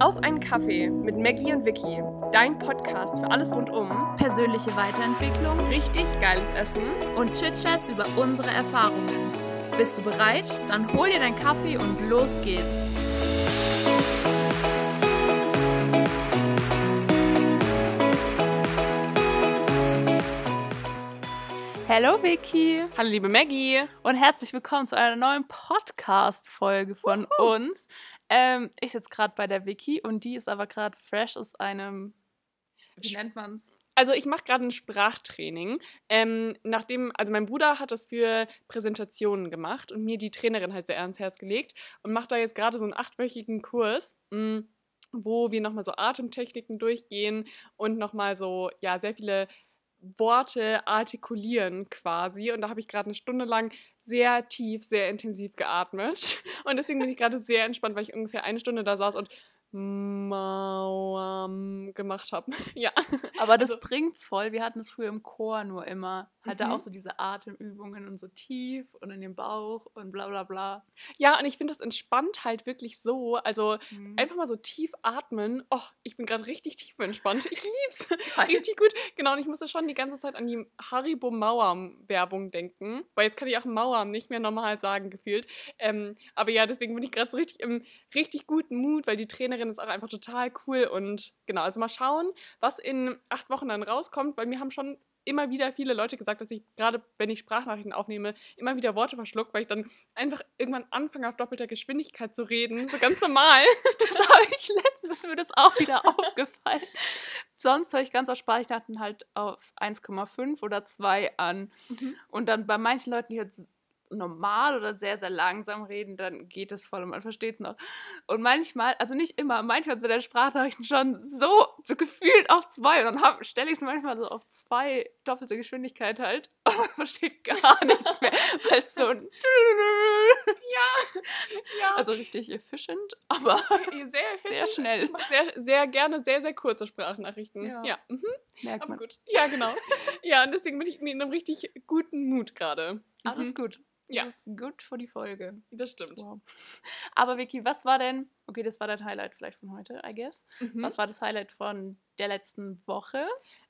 Auf einen Kaffee mit Maggie und Vicky, dein Podcast für alles rund um persönliche Weiterentwicklung richtig geiles Essen und Chit-Chats über unsere Erfahrungen. Bist du bereit? Dann hol dir deinen Kaffee und los geht's. Hallo Vicky Hallo liebe Maggie. und herzlich willkommen zu einer neuen Podcast-Folge von uns. Ähm, ich sitze gerade bei der Vicky und die ist aber gerade fresh aus einem, wie nennt man's? Also ich mache gerade ein Sprachtraining. Ähm, nachdem, also mein Bruder hat das für Präsentationen gemacht und mir die Trainerin halt sehr ans Herz gelegt und macht da jetzt gerade so einen achtwöchigen Kurs. mh, wo wir nochmal so Atemtechniken durchgehen und nochmal so, ja, sehr viele Worte artikulieren quasi. Und da habe ich gerade eine Stunde lang sehr tief, sehr intensiv geatmet. Und deswegen bin ich gerade sehr entspannt, weil ich ungefähr eine Stunde da saß und Mauam gemacht habe. ja. Aber das Also- bringt's voll. Wir hatten es früher im Chor nur immer. Da Mhm. auch so diese Atemübungen und so tief und in den Bauch und bla bla bla. Ja, und ich finde das entspannt halt wirklich so. Also Mhm. einfach mal so tief atmen. Oh, ich bin gerade richtig tief entspannt. Ich lieb's. richtig gut. Genau, und ich musste schon die ganze Zeit an die Haribo Mauam Werbung denken. Weil jetzt kann ich auch Mauam nicht mehr normal sagen, gefühlt. Ähm, aber ja, deswegen bin ich gerade so richtig im richtig guten Mut, weil die Trainerin ist auch einfach total cool. Und genau, also mal schauen, was in acht Wochen dann rauskommt, weil mir haben schon immer wieder viele Leute gesagt, dass ich gerade, wenn ich Sprachnachrichten aufnehme, immer wieder Worte verschluckt, weil ich dann einfach irgendwann anfange, auf doppelter Geschwindigkeit zu reden. So ganz normal. Das habe ich letztens, ist mir das auch wieder aufgefallen. Sonst höre ich ganz aus Sprachnachrichten halt auf 1,5 oder 2 an. Und dann bei manchen Leuten, die jetzt normal oder sehr, sehr langsam reden, dann geht es voll und man versteht es noch. Und manchmal, also nicht immer, manchmal sind der Sprachnachrichten schon so, so gefühlt auf zwei. Und dann stelle ich es manchmal so auf zwei doppelte Geschwindigkeit halt. Und man versteht gar nichts mehr, weil es so ein Ja. Also richtig efficient, aber sehr, sehr schnell. Ich mache sehr, sehr gerne sehr, sehr kurze Sprachnachrichten. Ja. Ja. Mhm. Merkt Aber man. gut. Ja, genau. ja, und deswegen bin ich in einem richtig guten Mut gerade. Alles Mhm. gut. Ja. Das ist gut für die Folge. Das stimmt. Wow. Aber Vicky, was war denn, okay, das war dein Highlight vielleicht von heute, I guess. Mhm. Was war das Highlight von der letzten Woche?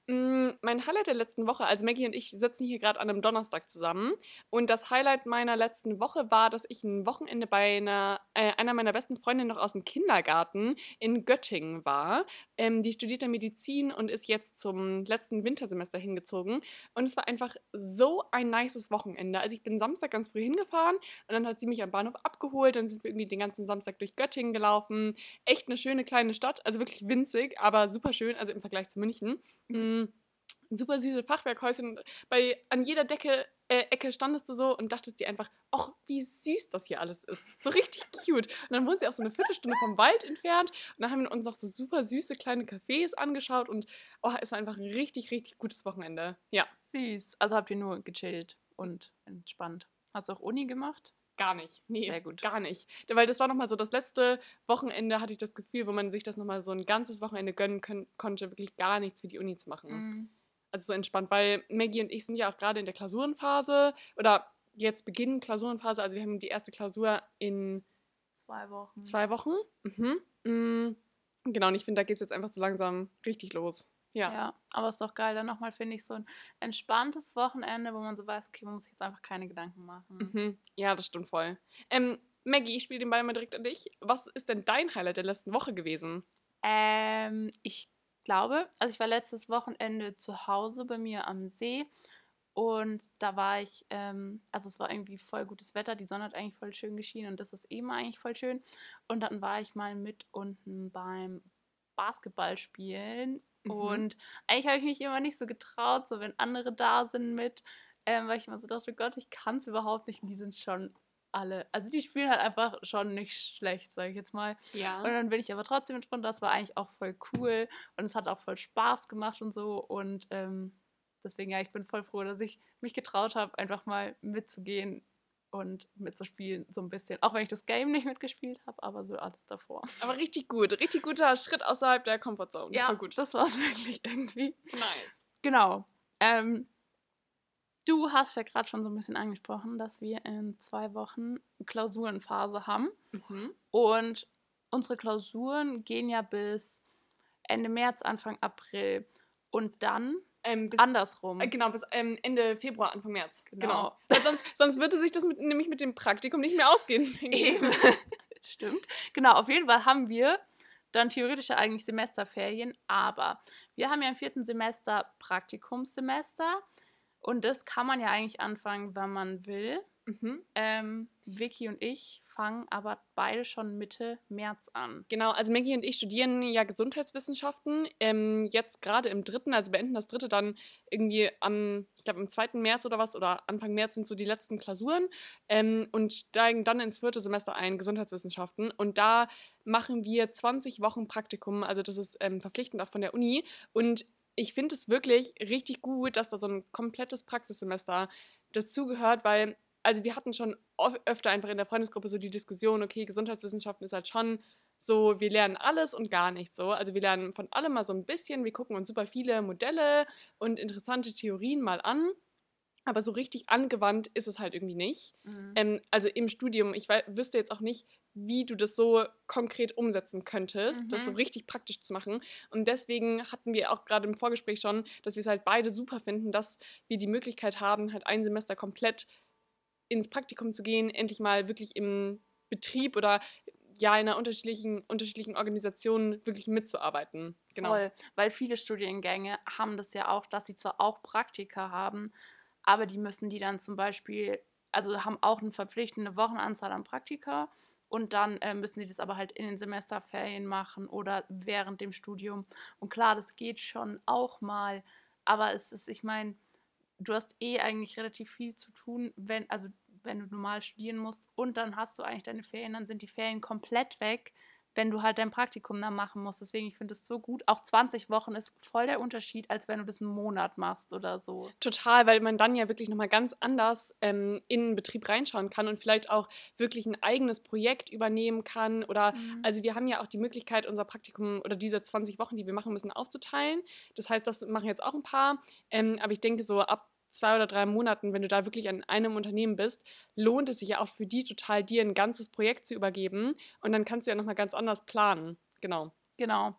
Mm, Mein Highlight der letzten Woche, also Maggie und ich sitzen hier gerade an einem Donnerstag zusammen. Und das Highlight meiner letzten Woche war, dass ich ein Wochenende bei einer, äh, einer meiner besten Freundinnen noch aus dem Kindergarten in Göttingen war. Ähm, die studiert ja Medizin und ist jetzt zum letzten Wintersemester hingezogen. Und es war einfach so ein nices Wochenende. Also ich bin Samstag ganz früh hingefahren und dann hat sie mich am Bahnhof abgeholt. Dann sind wir irgendwie den ganzen Samstag durch Göttingen gelaufen. Echt eine schöne kleine Stadt, also wirklich winzig, aber super schön, also im Vergleich zu München. Mm, super süße Fachwerkhäuschen. Bei, an jeder Decke, äh, Ecke standest du so und dachtest dir einfach, ach, wie süß das hier alles ist. So richtig cute. Und dann wohnt sie auch so eine Viertelstunde vom Wald entfernt. Und dann haben wir uns noch so super süße kleine Cafés angeschaut und oh, es war einfach ein richtig, richtig gutes Wochenende. Ja, Süß. Also habt ihr nur gechillt und entspannt. Hast du auch Uni gemacht? gar nicht. Nee, Sehr gut. gar nicht. Weil das war nochmal so das letzte Wochenende, hatte ich das Gefühl, wo man sich das nochmal so ein ganzes Wochenende gönnen können, konnte, wirklich gar nichts für die Uni zu machen. Mhm. Also so entspannt, weil Maggie und ich sind ja auch gerade in der Klausurenphase oder jetzt beginnen Klausurenphase. Also wir haben die erste Klausur in Zwei Wochen. zwei Wochen. Mhm. Mm, Genau, und ich finde, da geht es jetzt einfach so langsam richtig los. Ja. Ja. aber ist doch geil. Dann nochmal, finde ich, so ein entspanntes Wochenende, wo man so weiß, okay, man muss sich jetzt einfach keine Gedanken machen. Mhm. Ja, das stimmt voll. Ähm, Maggie, ich spiele den Ball mal direkt an dich. Was ist denn dein Highlight der letzten Woche gewesen? Ähm, ich glaube, also ich war letztes Wochenende zu Hause bei mir am See und da war ich, ähm, also es war irgendwie voll gutes Wetter, die Sonne hat eigentlich voll schön geschienen und das ist eben eigentlich voll schön. Und dann war ich mal mit unten beim Basketballspielen Mhm. und eigentlich habe ich mich immer nicht so getraut, so wenn andere da sind mit, ähm, weil ich immer so dachte, Gott, ich kann es überhaupt nicht und die sind schon alle, also die spielen halt einfach schon nicht schlecht, sage ich jetzt mal. Ja. Und dann bin ich aber trotzdem entspannt. Das war eigentlich auch voll cool und es hat auch voll Spaß gemacht und so. Und ähm, deswegen, ja, ich bin voll froh, dass ich mich getraut habe, einfach mal mitzugehen und mitzuspielen, so ein bisschen. Auch wenn ich das Game nicht mitgespielt habe, aber so alles davor. Aber richtig gut. Richtig guter Schritt außerhalb der Comfortzone. Voll gut. das war es wirklich irgendwie. Nice. Genau. Ähm, du hast ja gerade schon so ein bisschen angesprochen, dass wir in zwei Wochen Klausurenphase haben. Mhm. Und unsere Klausuren gehen ja bis Ende März, Anfang April. Und dann Ähm, bis, andersrum. äh, genau, bis ähm, Ende Februar, Anfang März. Genau. Genau. Weil sonst, sonst würde sich das mit, nämlich mit dem Praktikum nicht mehr ausgehen. Eben. Stimmt. Genau, auf jeden Fall haben wir dann theoretisch ja eigentlich Semesterferien, aber wir haben ja im vierten Semester Praktikumssemester und das kann man ja eigentlich anfangen, wann man will. Mhm. Ähm, Vicky und ich fangen aber beide schon Mitte März an. Genau, also Maggie und ich studieren ja Gesundheitswissenschaften. Ähm, jetzt gerade im dritten, also beenden das dritte dann irgendwie am, ich glaube, am 2. März oder was, oder Anfang März sind so die letzten Klausuren ähm, und steigen dann ins vierte Semester ein, Gesundheitswissenschaften. Und da machen wir 20 Wochen Praktikum, also das ist ähm, verpflichtend auch von der Uni. Und ich finde es wirklich richtig gut, dass da so ein komplettes Praxissemester dazugehört, weil also wir hatten schon öfter einfach in der Freundesgruppe so die Diskussion, okay, Gesundheitswissenschaften ist halt schon so, wir lernen alles und gar nichts so. Also wir lernen von allem mal so ein bisschen, wir gucken uns super viele Modelle und interessante Theorien mal an, aber so richtig angewandt ist es halt irgendwie nicht. Ähm, also im Studium, ich wüsste jetzt auch nicht, wie du das so konkret umsetzen könntest, das so Mhm. richtig praktisch zu machen. Und deswegen hatten wir auch gerade im Vorgespräch schon, dass wir es halt beide super finden, dass wir die Möglichkeit haben, halt ein Semester komplett ins Praktikum zu gehen, endlich mal wirklich im Betrieb oder ja in einer unterschiedlichen, unterschiedlichen Organisation wirklich mitzuarbeiten. Genau. Voll, weil viele Studiengänge haben das ja auch, dass sie zwar auch Praktika haben, aber die müssen die dann zum Beispiel, also haben auch eine verpflichtende Wochenanzahl an Praktika und dann äh, müssen die das aber halt in den Semesterferien machen oder während dem Studium. Und klar, das geht schon auch mal, aber es ist, ich meine, du hast eh eigentlich relativ viel zu tun, wenn, also wenn du normal studieren musst und dann hast du eigentlich deine Ferien, dann sind die Ferien komplett weg, wenn du halt dein Praktikum dann machen musst. Deswegen, ich finde es so gut. Auch 20 Wochen ist voll der Unterschied, als wenn du das einen Monat machst oder so. Total, weil man dann ja wirklich nochmal ganz anders ähm, in den Betrieb reinschauen kann und vielleicht auch wirklich ein eigenes Projekt übernehmen kann. Oder also wir haben ja auch die Möglichkeit, unser Praktikum oder diese 20 Wochen, die wir machen müssen, aufzuteilen. Das heißt, das machen jetzt auch ein paar. Ähm, aber ich denke, so ab zwei oder drei Monaten, wenn du da wirklich an einem Unternehmen bist, lohnt es sich ja auch für die total, dir ein ganzes Projekt zu übergeben. Und dann kannst du ja nochmal ganz anders planen. Genau. Genau.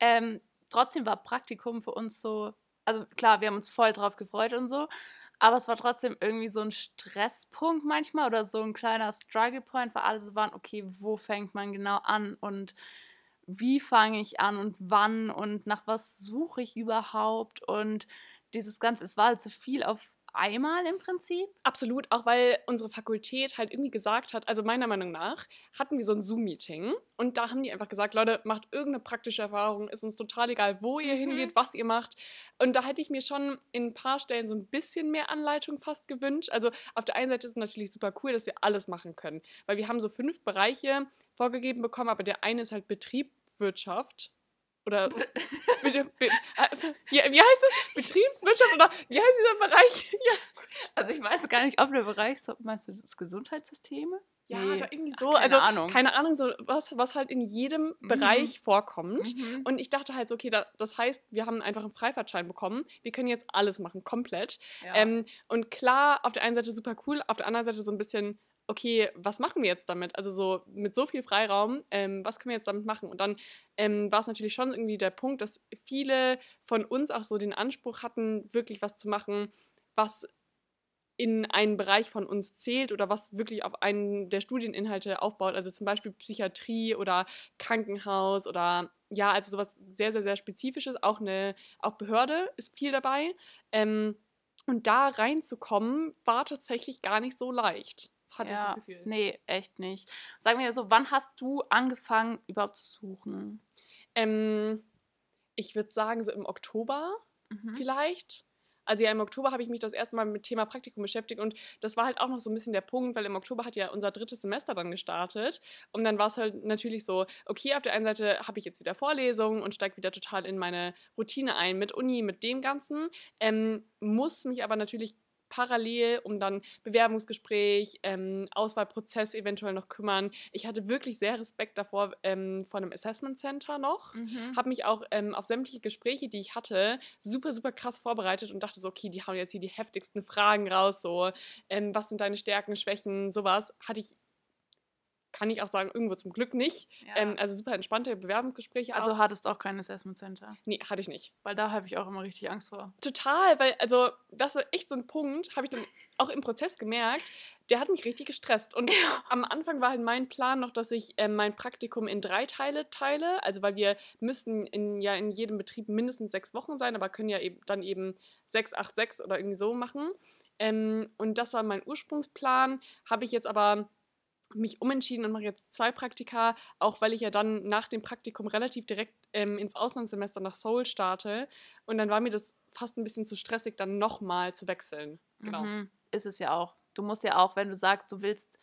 Ähm, trotzdem war Praktikum für uns so, also klar, wir haben uns voll drauf gefreut und so, aber es war trotzdem irgendwie so ein Stresspunkt manchmal oder so ein kleiner Struggle Point, weil alle so waren, okay, wo fängt man genau an und wie fange ich an und wann und nach was suche ich überhaupt und dieses Ganze, es war halt zu viel auf einmal im Prinzip. Absolut, auch weil unsere Fakultät halt irgendwie gesagt hat, also meiner Meinung nach, hatten wir so ein Zoom-Meeting und da haben die einfach gesagt, Leute, macht irgendeine praktische Erfahrung, ist uns total egal, wo ihr Mhm. hingeht, was ihr macht. Und da hätte ich mir schon in ein paar Stellen so ein bisschen mehr Anleitung fast gewünscht. Also auf der einen Seite ist es natürlich super cool, dass wir alles machen können, weil wir haben so fünf Bereiche vorgegeben bekommen, aber der eine ist halt Betriebswirtschaft. Oder be, be, wie, wie heißt das? Betriebswirtschaft oder wie heißt dieser Bereich? Ja, Also ich weiß gar nicht, ob der Bereich, so, meinst du das Gesundheitssysteme? Ja, Nee. da irgendwie Ach, so. keine also, Ahnung. Keine Ahnung, so was, was halt in jedem Mhm. Bereich vorkommt. Mhm. Und ich dachte halt so, okay, da, das heißt, wir haben einfach einen Freifahrtschein bekommen. Wir können jetzt alles machen, komplett. Ja. Ähm, und klar, auf der einen Seite super cool, auf der anderen Seite so ein bisschen, okay, was machen wir jetzt damit? Also so mit so viel Freiraum, ähm, was können wir jetzt damit machen? Und dann ähm, war es natürlich schon irgendwie der Punkt, dass viele von uns auch so den Anspruch hatten, wirklich was zu machen, was in einen Bereich von uns zählt oder was wirklich auf einen der Studieninhalte aufbaut, also zum Beispiel Psychiatrie oder Krankenhaus oder ja, also sowas sehr, sehr, sehr Spezifisches. Auch eine, auch Behörde ist viel dabei. Ähm, und da reinzukommen, war tatsächlich gar nicht so leicht, hatte ich das Gefühl. Nee, echt nicht. Sag mir so, wann hast du angefangen überhaupt zu suchen? Ähm, ich würde sagen, so im Oktober Mhm. vielleicht. Also ja, im Oktober habe ich mich das erste Mal mit dem Thema Praktikum beschäftigt und das war halt auch noch so ein bisschen der Punkt, weil im Oktober hat ja unser drittes Semester dann gestartet und dann war es halt natürlich so, okay, auf der einen Seite habe ich jetzt wieder Vorlesungen und steige wieder total in meine Routine ein mit Uni, mit dem Ganzen, ähm, muss mich aber natürlich parallel um dann Bewerbungsgespräch, ähm, Auswahlprozess eventuell noch kümmern. Ich hatte wirklich sehr Respekt davor ähm, vor einem Assessment Center noch Mhm. habe mich auch ähm, auf sämtliche Gespräche, die ich hatte, super, super krass vorbereitet und dachte so, okay, die hauen jetzt hier die heftigsten Fragen raus, so, ähm, was sind deine Stärken, Schwächen, sowas. Hatte ich kann ich auch sagen, irgendwo zum Glück nicht. Ja. Ähm, also super entspannte Bewerbungsgespräche. also auch. hattest auch kein Assessment Center. Nee, hatte ich nicht. Weil da habe ich auch immer richtig Angst vor. Total, weil, also, das war echt so ein Punkt, habe ich dann auch im Prozess gemerkt, der hat mich richtig gestresst. Und am Anfang war halt mein Plan noch, dass ich ähm, mein Praktikum in drei Teile teile. Also, weil wir müssen in, ja in jedem Betrieb mindestens sechs Wochen sein, aber können ja eben dann eben sechs, acht, sechs oder irgendwie so machen. Ähm, und das war mein Ursprungsplan. Habe ich jetzt aber mich umentschieden und mache jetzt zwei Praktika, auch weil ich ja dann nach dem Praktikum relativ direkt ähm, ins Auslandssemester nach Seoul starte. Und dann war mir das fast ein bisschen zu stressig, dann nochmal zu wechseln. Genau. Mhm. Ist es ja auch. Du musst ja auch, wenn du sagst, du willst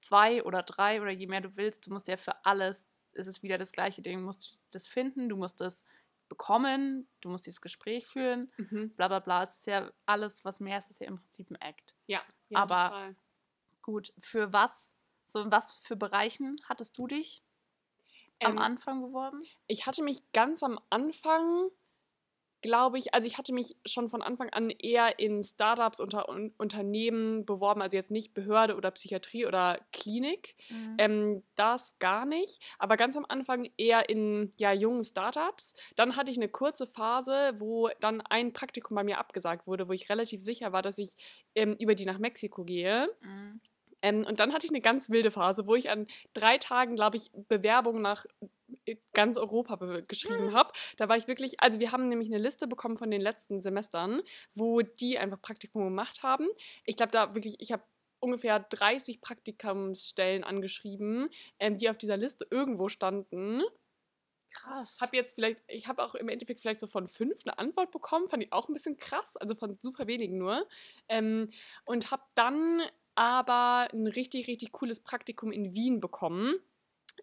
zwei oder drei oder je mehr du willst, du musst ja für alles, ist es wieder das gleiche Ding. Du musst das finden, du musst das bekommen, du musst dieses Gespräch führen, Mhm. bla bla bla. Es ist ja alles, was mehr ist, ist ja im Prinzip ein Act. Ja, ja Aber- total. Gut, für was, so in was für Bereichen hattest du dich am Ähm, Anfang beworben? Ich hatte mich ganz am Anfang, glaube ich, also ich hatte mich schon von Anfang an eher in Startups unter Un Unternehmen beworben, also jetzt nicht Behörde oder Psychiatrie oder Klinik. Mhm. Ähm, das gar nicht, aber ganz am Anfang eher in ja, jungen Startups. Dann hatte ich eine kurze Phase, wo dann ein Praktikum bei mir abgesagt wurde, wo ich relativ sicher war, dass ich ähm, über die nach Mexiko gehe. Mhm. Ähm, und dann hatte ich eine ganz wilde Phase, wo ich an drei Tagen, glaube ich, Bewerbungen nach äh, ganz Europa be geschrieben habe. Da war ich wirklich, also wir haben nämlich eine Liste bekommen von den letzten Semestern, wo die einfach Praktikum gemacht haben. Ich glaube, da wirklich, ich habe ungefähr 30 Praktikumsstellen angeschrieben, ähm, die auf dieser Liste irgendwo standen. Krass. Habe jetzt vielleicht, ich habe auch im Endeffekt vielleicht so von fünf eine Antwort bekommen, fand ich auch ein bisschen krass, also von super wenigen nur. Ähm, und habe dann aber ein richtig, richtig cooles Praktikum in Wien bekommen.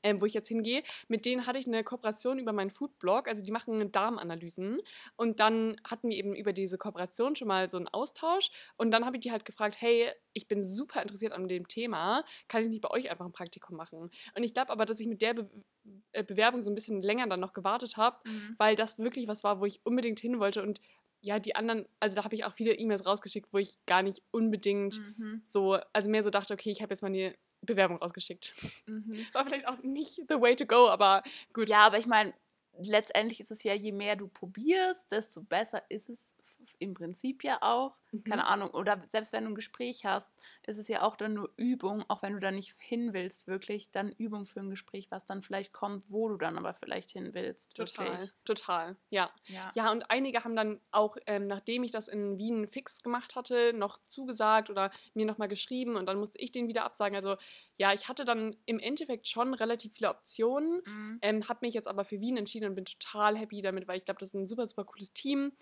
Ähm, wo ich jetzt hingehe, mit denen hatte ich eine Kooperation über meinen Foodblog, also die machen Darmanalysen und dann hatten wir eben über diese Kooperation schon mal so einen Austausch und dann habe ich die halt gefragt, hey, ich bin super interessiert an dem Thema, kann ich nicht bei euch einfach ein Praktikum machen? Und ich glaube aber, dass ich mit der Be äh, Bewerbung so ein bisschen länger dann noch gewartet habe, Mhm. weil das wirklich was war, wo ich unbedingt hin wollte und ja, die anderen, also da habe ich auch viele E-Mails rausgeschickt, wo ich gar nicht unbedingt Mhm. so, also mehr so dachte, okay, ich habe jetzt mal eine Bewerbung rausgeschickt. Mhm. War vielleicht auch nicht the way to go, aber gut. Ja, aber ich meine, letztendlich ist es ja, je mehr du probierst, desto besser ist es im Prinzip ja auch. Mhm. Keine Ahnung. Oder selbst wenn du ein Gespräch hast, ist es ja auch dann nur Übung, auch wenn du da nicht hin willst, wirklich, dann Übung für ein Gespräch, was dann vielleicht kommt, wo du dann aber vielleicht hin willst. Total, Wirklich. total, ja. Ja. Ja, und einige haben dann auch, ähm, nachdem ich das in Wien fix gemacht hatte, noch zugesagt oder mir nochmal geschrieben und dann musste ich den wieder absagen. Also ja, ich hatte dann im Endeffekt schon relativ viele Optionen, Mhm. ähm, habe mich jetzt aber für Wien entschieden und bin total happy damit, weil ich glaube, das ist ein super, super cooles Team.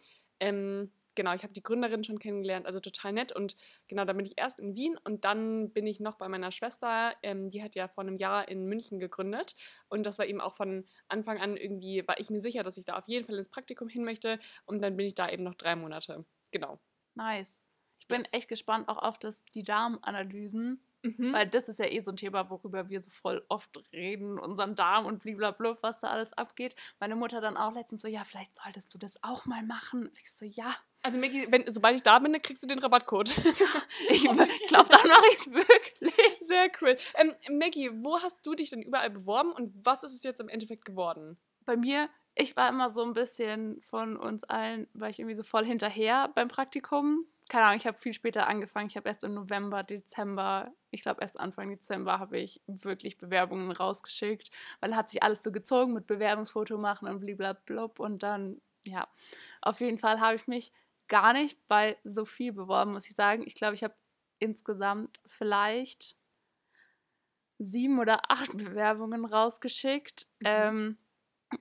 Ähm, genau, ich habe die Gründerin schon kennengelernt, also total nett. Und genau, dann bin ich erst in Wien und dann bin ich noch bei meiner Schwester, ähm, die hat ja vor einem Jahr in München gegründet. Und das war eben auch von Anfang an irgendwie, war ich mir sicher, dass ich da auf jeden Fall ins Praktikum hin möchte. Und dann bin ich da eben noch drei Monate. Genau. Nice. Ich bin Yes. echt gespannt auch auf das, die Darmanalysen, Mhm. weil das ist ja eh so ein Thema, worüber wir so voll oft reden, unseren Darm und blablabla, was da alles abgeht. Meine Mutter dann auch letztens so, ja, vielleicht solltest du das auch mal machen. Und ich so, ja, Also Maggie, wenn, sobald ich da bin, kriegst du den Rabattcode. ich, ich glaube, dann mache ich es wirklich. Sehr cool. Ähm, Maggie, wo hast du dich denn überall beworben und was ist es jetzt im Endeffekt geworden? Bei mir, ich war immer so ein bisschen von uns allen, war ich irgendwie so voll hinterher beim Praktikum. Keine Ahnung, ich habe viel später angefangen. Ich habe erst im November, Dezember, ich glaube erst Anfang Dezember habe ich wirklich Bewerbungen rausgeschickt, weil hat sich alles so gezogen mit Bewerbungsfoto machen und blablabla. Und dann, ja, auf jeden Fall habe ich mich gar nicht bei so viel beworben, muss ich sagen. Ich glaube, ich habe insgesamt vielleicht sieben oder acht Bewerbungen rausgeschickt. Mhm. Ähm,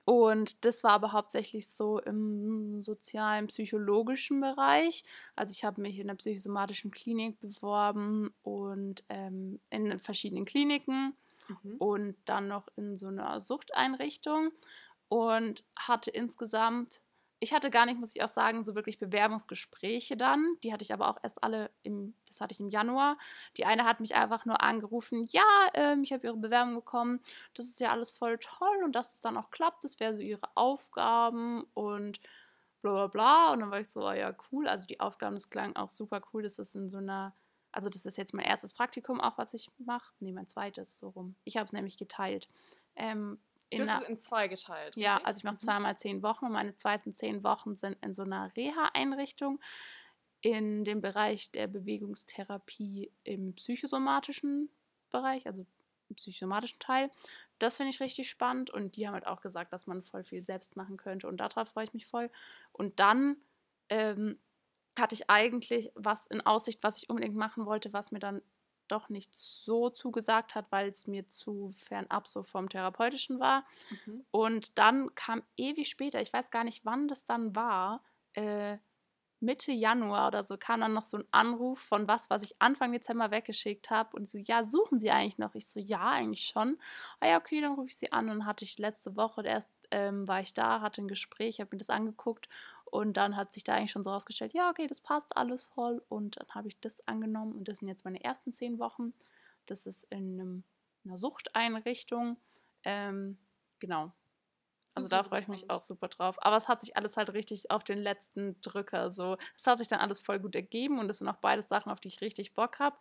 und das war aber hauptsächlich so im sozialen, psychologischen Bereich. Also ich habe mich in der psychosomatischen Klinik beworben und ähm, in verschiedenen Kliniken Mhm. und dann noch in so einer Suchteinrichtung und hatte insgesamt, ich hatte gar nicht, muss ich auch sagen, so wirklich Bewerbungsgespräche dann. Die hatte ich aber auch erst alle im, das hatte ich im Januar. Die eine hat mich einfach nur angerufen, ja, ähm, ich habe ihre Bewerbung bekommen, das ist ja alles voll toll und dass es dann auch klappt, das wäre so ihre Aufgaben und bla bla bla. Und dann war ich so, ah ja, cool. Also die Aufgaben, das klang auch super cool. Das ist in so einer also das ist jetzt mein erstes Praktikum auch, was ich mache. Nee, mein zweites so rum. Ich habe es nämlich geteilt. Ähm, du hast es in zwei geteilt. Ja, richtig? also ich mache mhm. zweimal zehn Wochen und meine zweiten zehn Wochen sind in so einer Reha-Einrichtung in dem Bereich der Bewegungstherapie im psychosomatischen Bereich, also im psychosomatischen Teil. Das finde ich richtig spannend und die haben halt auch gesagt, dass man voll viel selbst machen könnte und darauf freue ich mich voll. Und dann ähm, hatte ich eigentlich was in Aussicht, was ich unbedingt machen wollte, was mir dann doch nicht so zugesagt hat, weil es mir zu fernab so vom Therapeutischen war. Mhm. Und dann kam ewig später, ich weiß gar nicht, wann das dann war, äh, Mitte Januar oder so kam dann noch so ein Anruf von was, was ich Anfang Dezember weggeschickt habe und so, ja, suchen Sie eigentlich noch? Ich so, ja, eigentlich schon. Ah ja, okay, dann rufe ich Sie an und hatte ich letzte Woche erst ähm, war ich da, hatte ein Gespräch, habe mir das angeguckt und dann hat sich da eigentlich schon so rausgestellt, ja, okay, das passt alles voll und dann habe ich das angenommen und das sind jetzt meine ersten zehn Wochen. Das ist in einem, einer Suchteinrichtung. Ähm, genau, also super, da freue ich mich auch super drauf. Aber es hat sich alles halt richtig auf den letzten Drücker so. Es hat sich dann alles voll gut ergeben und es sind auch beide Sachen, auf die ich richtig Bock habe.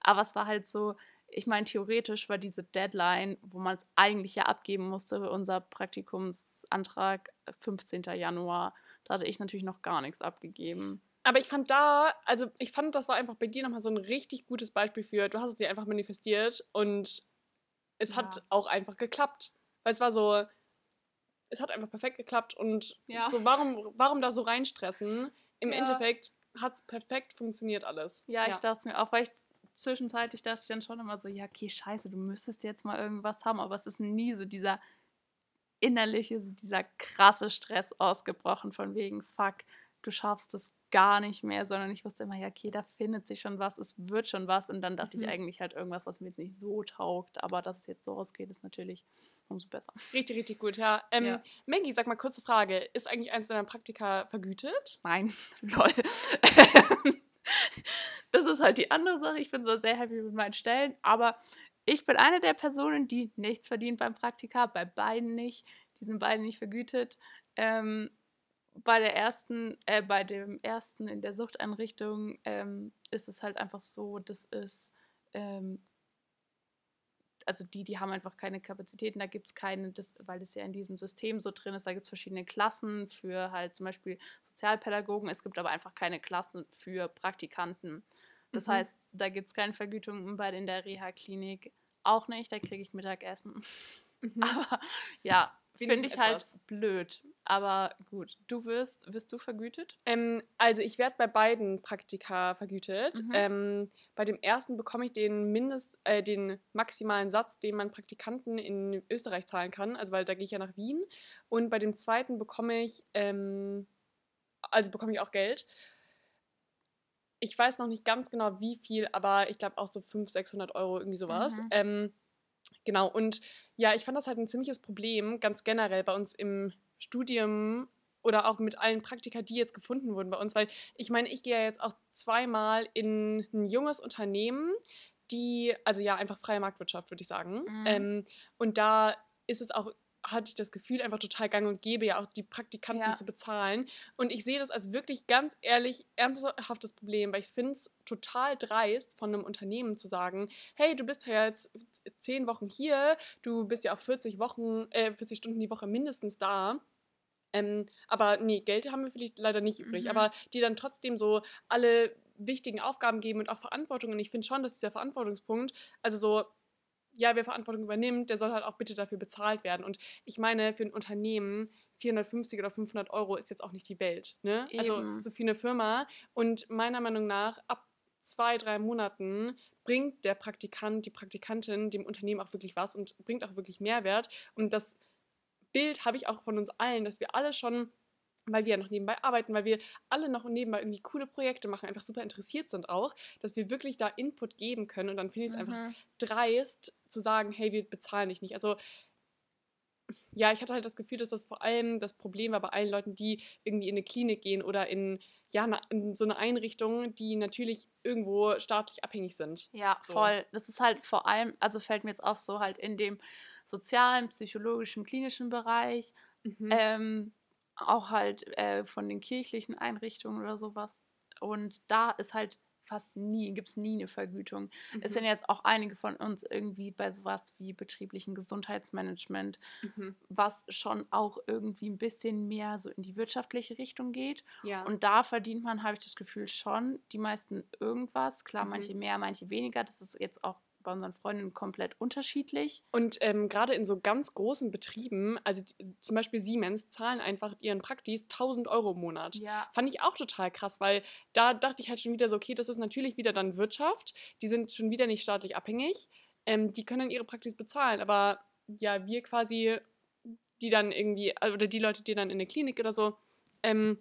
Aber es war halt so, ich meine, theoretisch war diese Deadline, wo man es eigentlich ja abgeben musste, unser Praktikumsantrag 15. Januar. Da hatte ich natürlich noch gar nichts abgegeben. Aber ich fand da, also ich fand, das war einfach bei dir nochmal so ein richtig gutes Beispiel für, du hast es dir einfach manifestiert und es ja. hat auch einfach geklappt. Weil es war so, es hat einfach perfekt geklappt und ja. so, warum, warum da so reinstressen? Im ja. Endeffekt hat es perfekt funktioniert alles. Ja, ja. ich dachte es mir auch, weil ich zwischenzeitlich dachte ich dann schon immer so, ja, okay, scheiße, du müsstest jetzt mal irgendwas haben, aber es ist nie so dieser innerliche, so dieser krasse Stress ausgebrochen von wegen, fuck, du schaffst es gar nicht mehr, sondern ich wusste immer, ja, okay, da findet sich schon was, es wird schon was. Und dann dachte mhm. ich eigentlich halt irgendwas, was mir jetzt nicht so taugt. Aber dass es jetzt so ausgeht, ist natürlich umso besser. Richtig, richtig gut, ja. Ähm, ja. Maggie, sag mal, kurze Frage. Ist eigentlich eines deiner Praktika vergütet? Nein, lol. das ist halt die andere Sache. Ich bin so sehr happy mit meinen Stellen, aber ich bin eine der Personen, die nichts verdient beim Praktika, bei beiden nicht. Die sind beide nicht vergütet. Ähm, bei der ersten, äh, bei dem ersten in der Suchteinrichtung ähm, ist es halt einfach so, dass es, ähm, also die, die haben einfach keine Kapazitäten, da gibt es keine, das, weil das ja in diesem System so drin ist, da gibt es verschiedene Klassen für halt zum Beispiel Sozialpädagogen, es gibt aber einfach keine Klassen für Praktikanten. Das mhm. heißt, da gibt es keine Vergütung bei in der Reha-Klinik auch nicht, da kriege ich Mittagessen. Mhm. Aber ja, Finde ich halt etwas. halt blöd. Aber gut, du wirst, wirst du vergütet? Ähm, also ich werde bei beiden Praktika vergütet. Mhm. Ähm, bei dem ersten bekomme ich den Mindest, äh, den maximalen Satz, den man Praktikanten in Österreich zahlen kann. Also weil da gehe ich ja nach Wien. Und bei dem zweiten bekomme ich, ähm, also bekomme ich auch Geld. Ich weiß noch nicht ganz genau wie viel, aber ich glaube auch so 500, 600 Euro, irgendwie sowas. Mhm. Ähm, genau, und ja, ich fand das halt ein ziemliches Problem, ganz generell bei uns im Studium oder auch mit allen Praktika, die jetzt gefunden wurden bei uns, weil ich meine, ich gehe ja jetzt auch zweimal in ein junges Unternehmen, die, also ja, einfach freie Marktwirtschaft, würde ich sagen. Mhm. Ähm, und da ist es auch hatte ich das Gefühl, einfach total gang und gäbe, ja auch die Praktikanten ja. zu bezahlen. Und ich sehe das als wirklich ganz ehrlich ernsthaftes Problem, weil ich finde es total dreist von einem Unternehmen zu sagen, hey, du bist ja jetzt zehn Wochen hier, du bist ja auch 40 Wochen, äh, 40 Stunden die Woche mindestens da. Ähm, aber nee, Geld haben wir vielleicht leider nicht übrig. Mhm. Aber die dann trotzdem so alle wichtigen Aufgaben geben und auch Verantwortung. Und ich finde schon, dass dieser Verantwortungspunkt, also so, ja, wer Verantwortung übernimmt, der soll halt auch bitte dafür bezahlt werden. Und ich meine, für ein Unternehmen 450 oder 500 Euro ist jetzt auch nicht die Welt. Ne? Also so für eine Firma. Und meiner Meinung nach, ab zwei, drei Monaten bringt der Praktikant, die Praktikantin dem Unternehmen auch wirklich was und bringt auch wirklich Mehrwert. Und das Bild habe ich auch von uns allen, dass wir alle schon weil wir ja noch nebenbei arbeiten, weil wir alle noch nebenbei irgendwie coole Projekte machen, einfach super interessiert sind auch, dass wir wirklich da Input geben können und dann finde ich es mhm. einfach dreist zu sagen, hey, wir bezahlen dich nicht. Also ja, ich hatte halt das Gefühl, dass das vor allem das Problem war bei allen Leuten, die irgendwie in eine Klinik gehen oder in, ja, in so eine Einrichtung, die natürlich irgendwo staatlich abhängig sind. Ja, so. voll. Das ist halt vor allem, also fällt mir jetzt auf, so halt in dem sozialen, psychologischen, klinischen Bereich. Mhm. Ähm, auch halt äh, von den kirchlichen Einrichtungen oder sowas. Und da ist halt fast nie, gibt es nie eine Vergütung. Mhm. Es sind jetzt auch einige von uns irgendwie bei sowas wie betrieblichen Gesundheitsmanagement, mhm. was schon auch irgendwie ein bisschen mehr so in die wirtschaftliche Richtung geht. Ja. Und da verdient man, habe ich das Gefühl, schon die meisten irgendwas. Klar, mhm. manche mehr, manche weniger. Das ist jetzt auch bei unseren Freundinnen komplett unterschiedlich. Und ähm, gerade in so ganz großen Betrieben, also zum Beispiel Siemens, zahlen einfach ihren Praktis 1000 Euro im Monat. Ja. Fand ich auch total krass, weil da dachte ich halt schon wieder so, okay, das ist natürlich wieder dann Wirtschaft, die sind schon wieder nicht staatlich abhängig, ähm, die können ihre Praktis bezahlen, aber ja, wir quasi, die dann irgendwie, äh, oder die Leute, die dann in eine Klinik oder so ähm,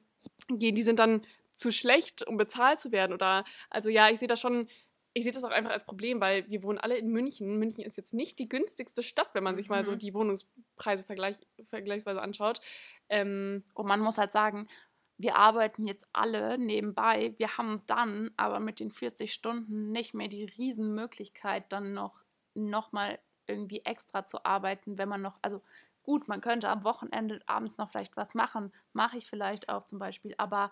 gehen, die sind dann zu schlecht, um bezahlt zu werden. Oder also ja, ich sehe da schon ich sehe das auch einfach als Problem, weil wir wohnen alle in München. München ist jetzt nicht die günstigste Stadt, wenn man sich mal so mhm. die Wohnungspreise vergleich, vergleichsweise anschaut. Ähm, Und man muss halt sagen, wir arbeiten jetzt alle nebenbei. Wir haben dann aber mit den 40 Stunden nicht mehr die Riesenmöglichkeit, dann noch, noch mal irgendwie extra zu arbeiten, wenn man noch, also gut, man könnte am Wochenende abends noch vielleicht was machen, mache ich vielleicht auch zum Beispiel, aber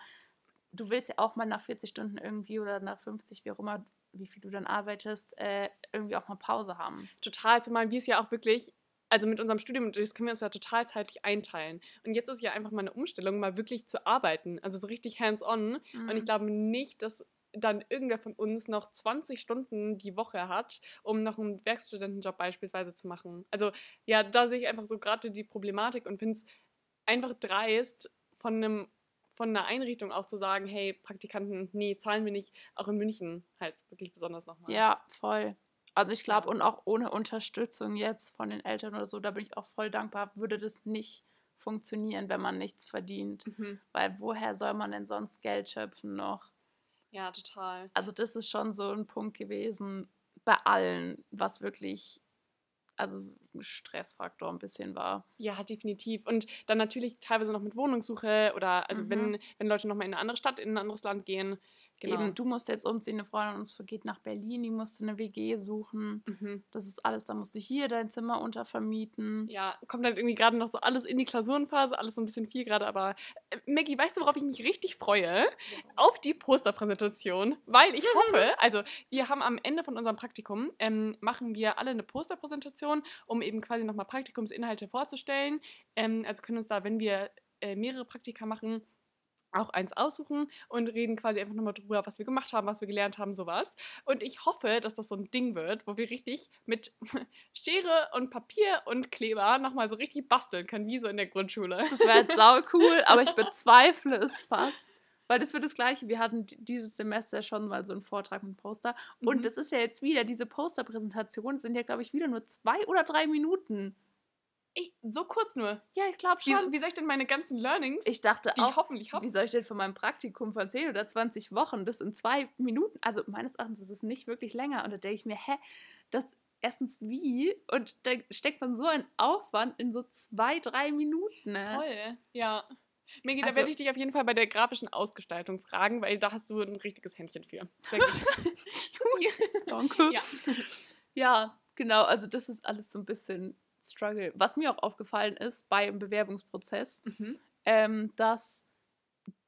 du willst ja auch mal nach 40 Stunden irgendwie oder nach 50, wie auch immer, wie viel du dann arbeitest, äh, irgendwie auch mal Pause haben. Total, zumal wir es ja auch wirklich, also mit unserem Studium, das können wir uns ja total zeitlich einteilen. Und jetzt ist ja einfach mal eine Umstellung, mal wirklich zu arbeiten, also so richtig hands-on. Mhm. Und ich glaube nicht, dass dann irgendwer von uns noch 20 Stunden die Woche hat, um noch einen Werkstudentenjob beispielsweise zu machen. Also ja, da sehe ich einfach so gerade die Problematik und finde es einfach dreist, von einem von einer Einrichtung auch zu sagen, hey, Praktikanten, nee, zahlen wir nicht, auch in München halt wirklich besonders nochmal. Ja, voll. Also ich glaube, und auch ohne Unterstützung jetzt von den Eltern oder so, da bin ich auch voll dankbar, würde das nicht funktionieren, wenn man nichts verdient. Mhm. Weil woher soll man denn sonst Geld schöpfen noch? Ja, total. Also das ist schon so ein Punkt gewesen bei allen, was wirklich also Stressfaktor ein bisschen war. Ja, definitiv. Und dann natürlich teilweise noch mit Wohnungssuche oder also mhm. wenn, wenn Leute nochmal in eine andere Stadt, in ein anderes Land gehen, Genau. Eben, du musst jetzt umziehen, eine Freundin uns geht nach Berlin, die musste eine WG suchen. Mhm. Das ist alles, da musst du hier dein Zimmer untervermieten. Ja, kommt halt irgendwie gerade noch so alles in die Klausurenphase, alles so ein bisschen viel gerade, aber äh, Maggie, weißt du, worauf ich mich richtig freue? Auf die Posterpräsentation, weil ich mhm. hoffe, also wir haben am Ende von unserem Praktikum, ähm, machen wir alle eine Posterpräsentation, um eben quasi nochmal Praktikumsinhalte vorzustellen. Ähm, also können uns da, wenn wir äh, mehrere Praktika machen, auch eins aussuchen und reden quasi einfach nochmal drüber, was wir gemacht haben, was wir gelernt haben, sowas. Und ich hoffe, dass das so ein Ding wird, wo wir richtig mit Schere und Papier und Kleber nochmal so richtig basteln können, wie so in der Grundschule. Das wäre jetzt sau cool, aber ich bezweifle es fast. Weil das wird das Gleiche. Wir hatten dieses Semester schon mal so einen Vortrag mit Poster. Und mhm. das ist ja jetzt wieder, diese Posterpräsentationen sind ja, glaube ich, wieder nur zwei oder drei Minuten. Ey, so kurz nur. Ja, ich glaube schon. Wie, wie, soll ich denn meine ganzen Learnings, ich dachte die auch, ich hoffentlich habe, wie soll ich denn von meinem Praktikum von 10 oder 20 Wochen das in zwei Minuten, also meines Erachtens ist es nicht wirklich länger. Und da denke ich mir, hä, das erstens wie? Und da steckt man so ein Aufwand in so zwei, drei Minuten. Ne? Toll, ja. Megi, also, da werde ich dich auf jeden Fall bei der grafischen Ausgestaltung fragen, weil da hast du ein richtiges Händchen für. Danke. Ja. ja, genau. Also das ist alles so ein bisschen Struggle. Was mir auch aufgefallen ist beim Bewerbungsprozess, mhm. ähm, dass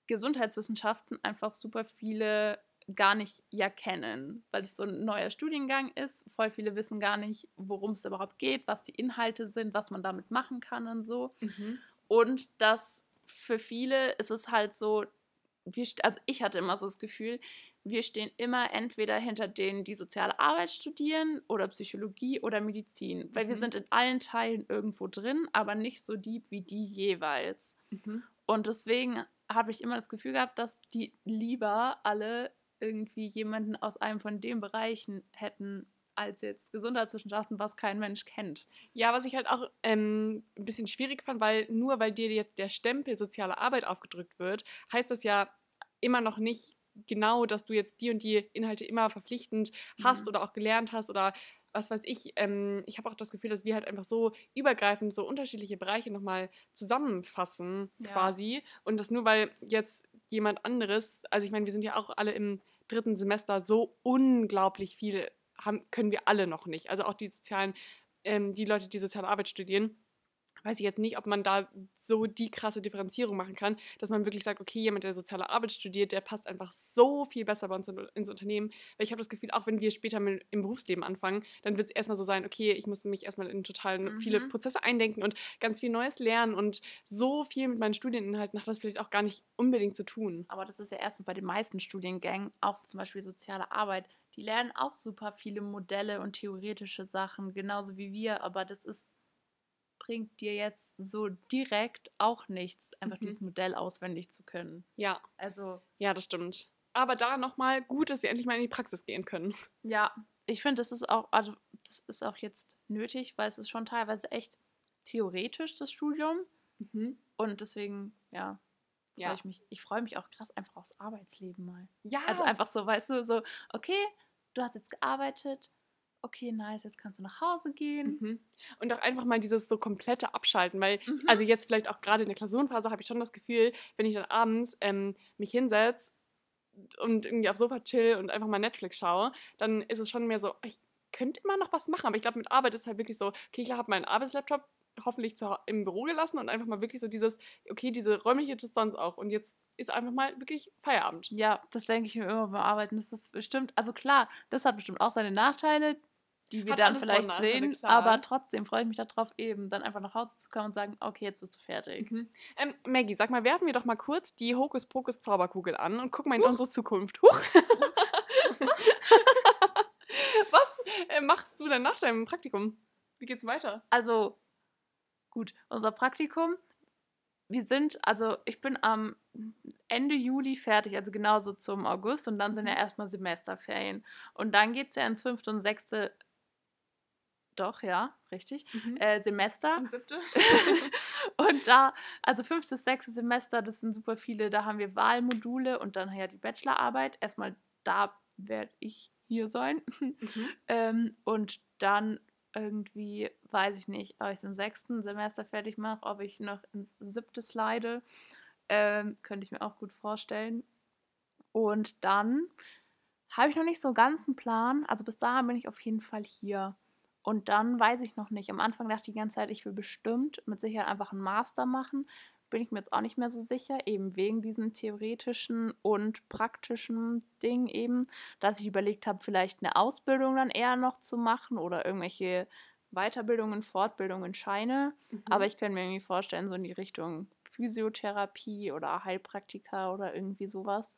Gesundheitswissenschaften einfach super viele gar nicht ja kennen, weil es so ein neuer Studiengang ist. Voll viele wissen gar nicht, worum es überhaupt geht, was die Inhalte sind, was man damit machen kann und so. Mhm. Und dass für viele ist es halt so, wir, also ich hatte immer so das Gefühl, wir stehen immer entweder hinter denen, die soziale Arbeit studieren oder Psychologie oder Medizin, weil mhm. wir sind in allen Teilen irgendwo drin, aber nicht so deep wie die jeweils. Mhm. Und deswegen habe ich immer das Gefühl gehabt, dass die lieber alle irgendwie jemanden aus einem von den Bereichen hätten als jetzt Gesundheitswissenschaften, was kein Mensch kennt. Ja, was ich halt auch ähm, ein bisschen schwierig fand, weil nur weil dir jetzt der Stempel soziale Arbeit aufgedrückt wird, heißt das ja immer noch nicht, genau, dass du jetzt die und die Inhalte immer verpflichtend hast mhm. oder auch gelernt hast oder was weiß ich. Ähm, ich habe auch das Gefühl, dass wir halt einfach so übergreifend so unterschiedliche Bereiche nochmal zusammenfassen ja. quasi und das nur weil jetzt jemand anderes, also ich meine, wir sind ja auch alle im dritten Semester so unglaublich viel haben, können wir alle noch nicht. Also auch die sozialen, ähm, die Leute, die soziale Arbeit studieren weiß ich jetzt nicht, ob man da so die krasse Differenzierung machen kann, dass man wirklich sagt, okay, jemand, der soziale Arbeit studiert, der passt einfach so viel besser bei uns in, ins Unternehmen. Weil ich habe das Gefühl, auch wenn wir später mit, im Berufsleben anfangen, dann wird es erstmal so sein, okay, ich muss mich erstmal in total mhm. viele Prozesse eindenken und ganz viel Neues lernen und so viel mit meinen Studieninhalten hat das vielleicht auch gar nicht unbedingt zu tun. Aber das ist ja erstens bei den meisten Studiengängen, auch so zum Beispiel soziale Arbeit, die lernen auch super viele Modelle und theoretische Sachen, genauso wie wir, aber das ist bringt dir jetzt so direkt auch nichts, einfach mhm. dieses Modell auswendig zu können. Ja. Also. Ja, das stimmt. Aber da nochmal gut, dass wir endlich mal in die Praxis gehen können. Ja, ich finde, das ist auch, also das ist auch jetzt nötig, weil es ist schon teilweise echt theoretisch, das Studium. Mhm. Und deswegen, ja, ja. Freu ich mich. Ich freue mich auch krass einfach aufs Arbeitsleben mal. Ja. Also einfach so, weißt du, so, okay, du hast jetzt gearbeitet, okay, nice, jetzt kannst du nach Hause gehen. Mhm. Und auch einfach mal dieses so komplette Abschalten, weil, mhm. also jetzt vielleicht auch gerade in der Klausurenphase habe ich schon das Gefühl, wenn ich dann abends ähm, mich hinsetze und irgendwie aufs Sofa chill und einfach mal Netflix schaue, dann ist es schon mehr so, ich könnte immer noch was machen, aber ich glaube, mit Arbeit ist halt wirklich so, okay, ich habe meinen Arbeitslaptop hoffentlich zu, im Büro gelassen und einfach mal wirklich so dieses, okay, diese räumliche Distanz auch. Und jetzt ist einfach mal wirklich Feierabend. Ja, das denke ich mir immer beim Arbeiten. Das ist bestimmt, also klar, das hat bestimmt auch seine Nachteile, die wir Hat dann vielleicht sehen, klar. aber trotzdem freue ich mich darauf, eben dann einfach nach Hause zu kommen und sagen, okay, jetzt bist du fertig. Mhm. Ähm, Maggie, sag mal, werfen wir doch mal kurz die Hokuspokus-Zauberkugel an und gucken mal in Huch. unsere Zukunft. Huch! Was ist das? Was äh, machst du denn nach deinem Praktikum? Wie geht's weiter? Also, gut, unser Praktikum, wir sind, also ich bin am Ende Juli fertig, also genauso zum August und dann sind ja mhm. erstmal Semesterferien. Und dann geht es ja ins fünfte und sechste doch, ja, richtig. Mhm. Äh, Semester. Und siebte. und da, also fünftes, sechstes Semester, das sind super viele. Da haben wir Wahlmodule und dann ja die Bachelorarbeit. Erstmal da werde ich hier sein. Mhm. ähm, und dann irgendwie, weiß ich nicht, ob ich es im sechsten Semester fertig mache, ob ich noch ins siebte slide. Ähm, könnte ich mir auch gut vorstellen. Und dann habe ich noch nicht so einen ganzen Plan. Also bis dahin bin ich auf jeden Fall hier. Und dann weiß ich noch nicht. Am Anfang dachte ich die ganze Zeit, ich will bestimmt mit Sicherheit einfach einen Master machen. Bin ich mir jetzt auch nicht mehr so sicher, eben wegen diesem theoretischen und praktischen Ding eben, dass ich überlegt habe, vielleicht eine Ausbildung dann eher noch zu machen oder irgendwelche Weiterbildungen, Fortbildungen, Scheine. Mhm. Aber ich könnte mir irgendwie vorstellen, so in die Richtung Physiotherapie oder Heilpraktiker oder irgendwie sowas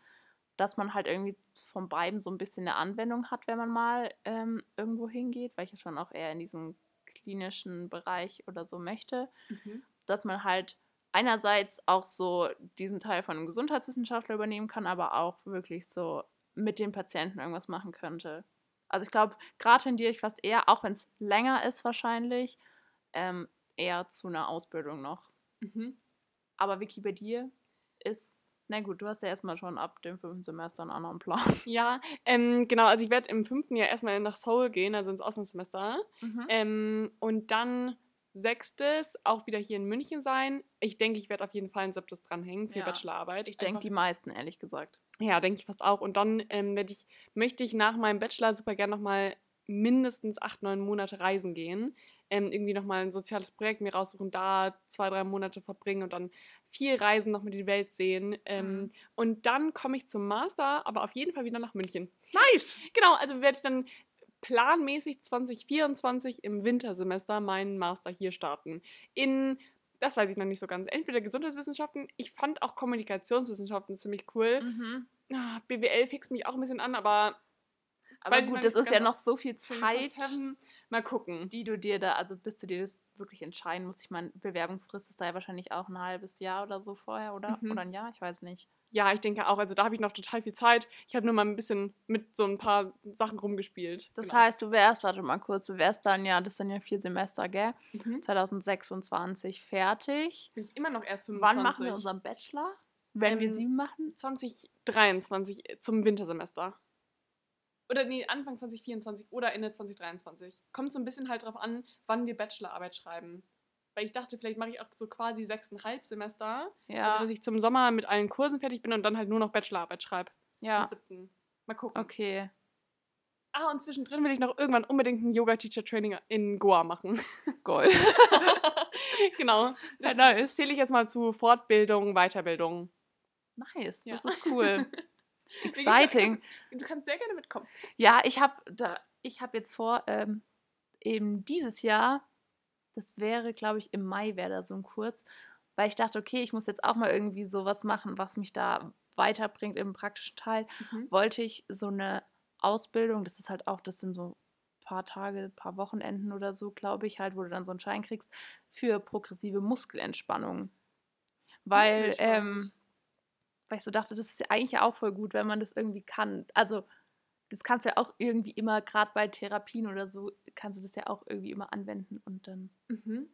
dass man halt irgendwie von beiden so ein bisschen eine Anwendung hat, wenn man mal ähm, irgendwo hingeht, weil ich ja schon auch eher in diesen klinischen Bereich oder so möchte, mhm. dass man halt einerseits auch so diesen Teil von einem Gesundheitswissenschaftler übernehmen kann, aber auch wirklich so mit dem Patienten irgendwas machen könnte. Also ich glaube, gerade tendiere ich fast eher, auch wenn es länger ist wahrscheinlich, ähm, eher zu einer Ausbildung noch. Mhm. Aber Vicky, bei dir ist na gut, du hast ja erstmal schon ab dem fünften Semester einen anderen Plan. Ja, ähm, genau. Also ich werde im fünften Jahr erstmal nach Seoul gehen, also ins Auslandssemester. Mhm. Ähm, und dann sechstes auch wieder hier in München sein. Ich denke, ich werde auf jeden Fall ein siebtes dranhängen für ja. Bachelorarbeit. Ich denke, die meisten, ehrlich gesagt. Ja, denke ich fast auch. Und dann ähm, ich, möchte ich nach meinem Bachelor super gerne nochmal mindestens acht, neun Monate reisen gehen. Ähm, irgendwie nochmal ein soziales Projekt mir raussuchen, da zwei, drei Monate verbringen und dann viel reisen, noch mit die Welt sehen. Ähm, mhm. Und dann komme ich zum Master, aber auf jeden Fall wieder nach München. Nice! Genau, also werde ich dann planmäßig 2024 im Wintersemester meinen Master hier starten. In, das weiß ich noch nicht so ganz, entweder Gesundheitswissenschaften, ich fand auch Kommunikationswissenschaften ziemlich cool. Mhm. Ah, BWL fixt mich auch ein bisschen an, aber aber gut, das ist ja noch so viel Zeit. Mal gucken. Die du dir da, also bis du dir das wirklich entscheiden musst. Ich meine, Bewerbungsfrist ist da ja wahrscheinlich auch ein halbes Jahr oder so vorher, oder? Mhm. Oder ein Jahr, ich weiß nicht. Ja, ich denke auch. Also da habe ich noch total viel Zeit. Ich habe nur mal ein bisschen mit so ein paar Sachen rumgespielt. Das genau. heißt, du wärst, warte mal kurz, du wärst dann ja, das sind ja vier Semester, gell? Mhm. 2026 fertig. Bin ich immer noch erst 25. Wann machen wir unseren Bachelor? Wenn ähm, wir sieben machen? 2023 zum Wintersemester. Oder nee, Anfang 2024 oder Ende 2023. Kommt so ein bisschen halt drauf an, wann wir Bachelorarbeit schreiben. Weil ich dachte, vielleicht mache ich auch so quasi sechseinhalb Semester. Ja. Also, dass ich zum Sommer mit allen Kursen fertig bin und dann halt nur noch Bachelorarbeit schreibe. Ja. Am siebten. Mal gucken. Okay. Ah, und zwischendrin will ich noch irgendwann unbedingt ein Yoga-Teacher-Training in Goa machen. Goal. genau. Das nice. zähle ich jetzt mal zu Fortbildung, Weiterbildung. Nice, Ja. das ist cool. Exciting. Du kannst sehr gerne mitkommen. Ja, ich habe da, ich habe jetzt vor, ähm, eben dieses Jahr, das wäre, glaube ich, im Mai wäre da so ein Kurs, weil ich dachte, okay, ich muss jetzt auch mal irgendwie sowas machen, was mich da weiterbringt im praktischen Teil. Wollte ich so eine Ausbildung, das ist halt auch, das sind so ein paar Tage, ein paar Wochenenden oder so, glaube ich, halt, wo du dann so einen Schein kriegst, für progressive Muskelentspannung. Weil, Wirklich ähm. Weil ich so dachte, das ist ja eigentlich auch voll gut, wenn man das irgendwie kann. Also, das kannst du ja auch irgendwie immer, gerade bei Therapien oder so, kannst du das ja auch irgendwie immer anwenden. Und dann Mhm.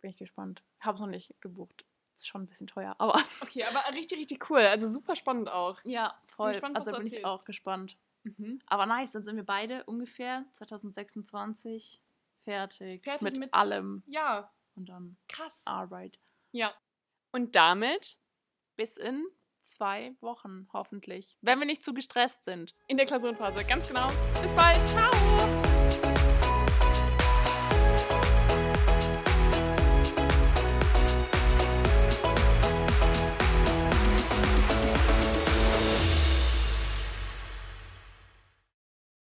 bin ich gespannt. Hab's noch nicht gebucht. Ist schon ein bisschen teuer, aber. Okay, aber richtig, richtig cool. Also super spannend auch. Ja, voll. gespannt, was also bin ich auch gespannt. Mhm. Aber nice, dann sind wir beide ungefähr 2026 fertig. Fertig mit, mit- allem. Ja, Und dann krass. Arbeit. Ja. Und damit Bis in zwei Wochen, hoffentlich. Wenn wir nicht zu gestresst sind. in der Klausurenphase. Ganz genau. Bis bald. Ciao.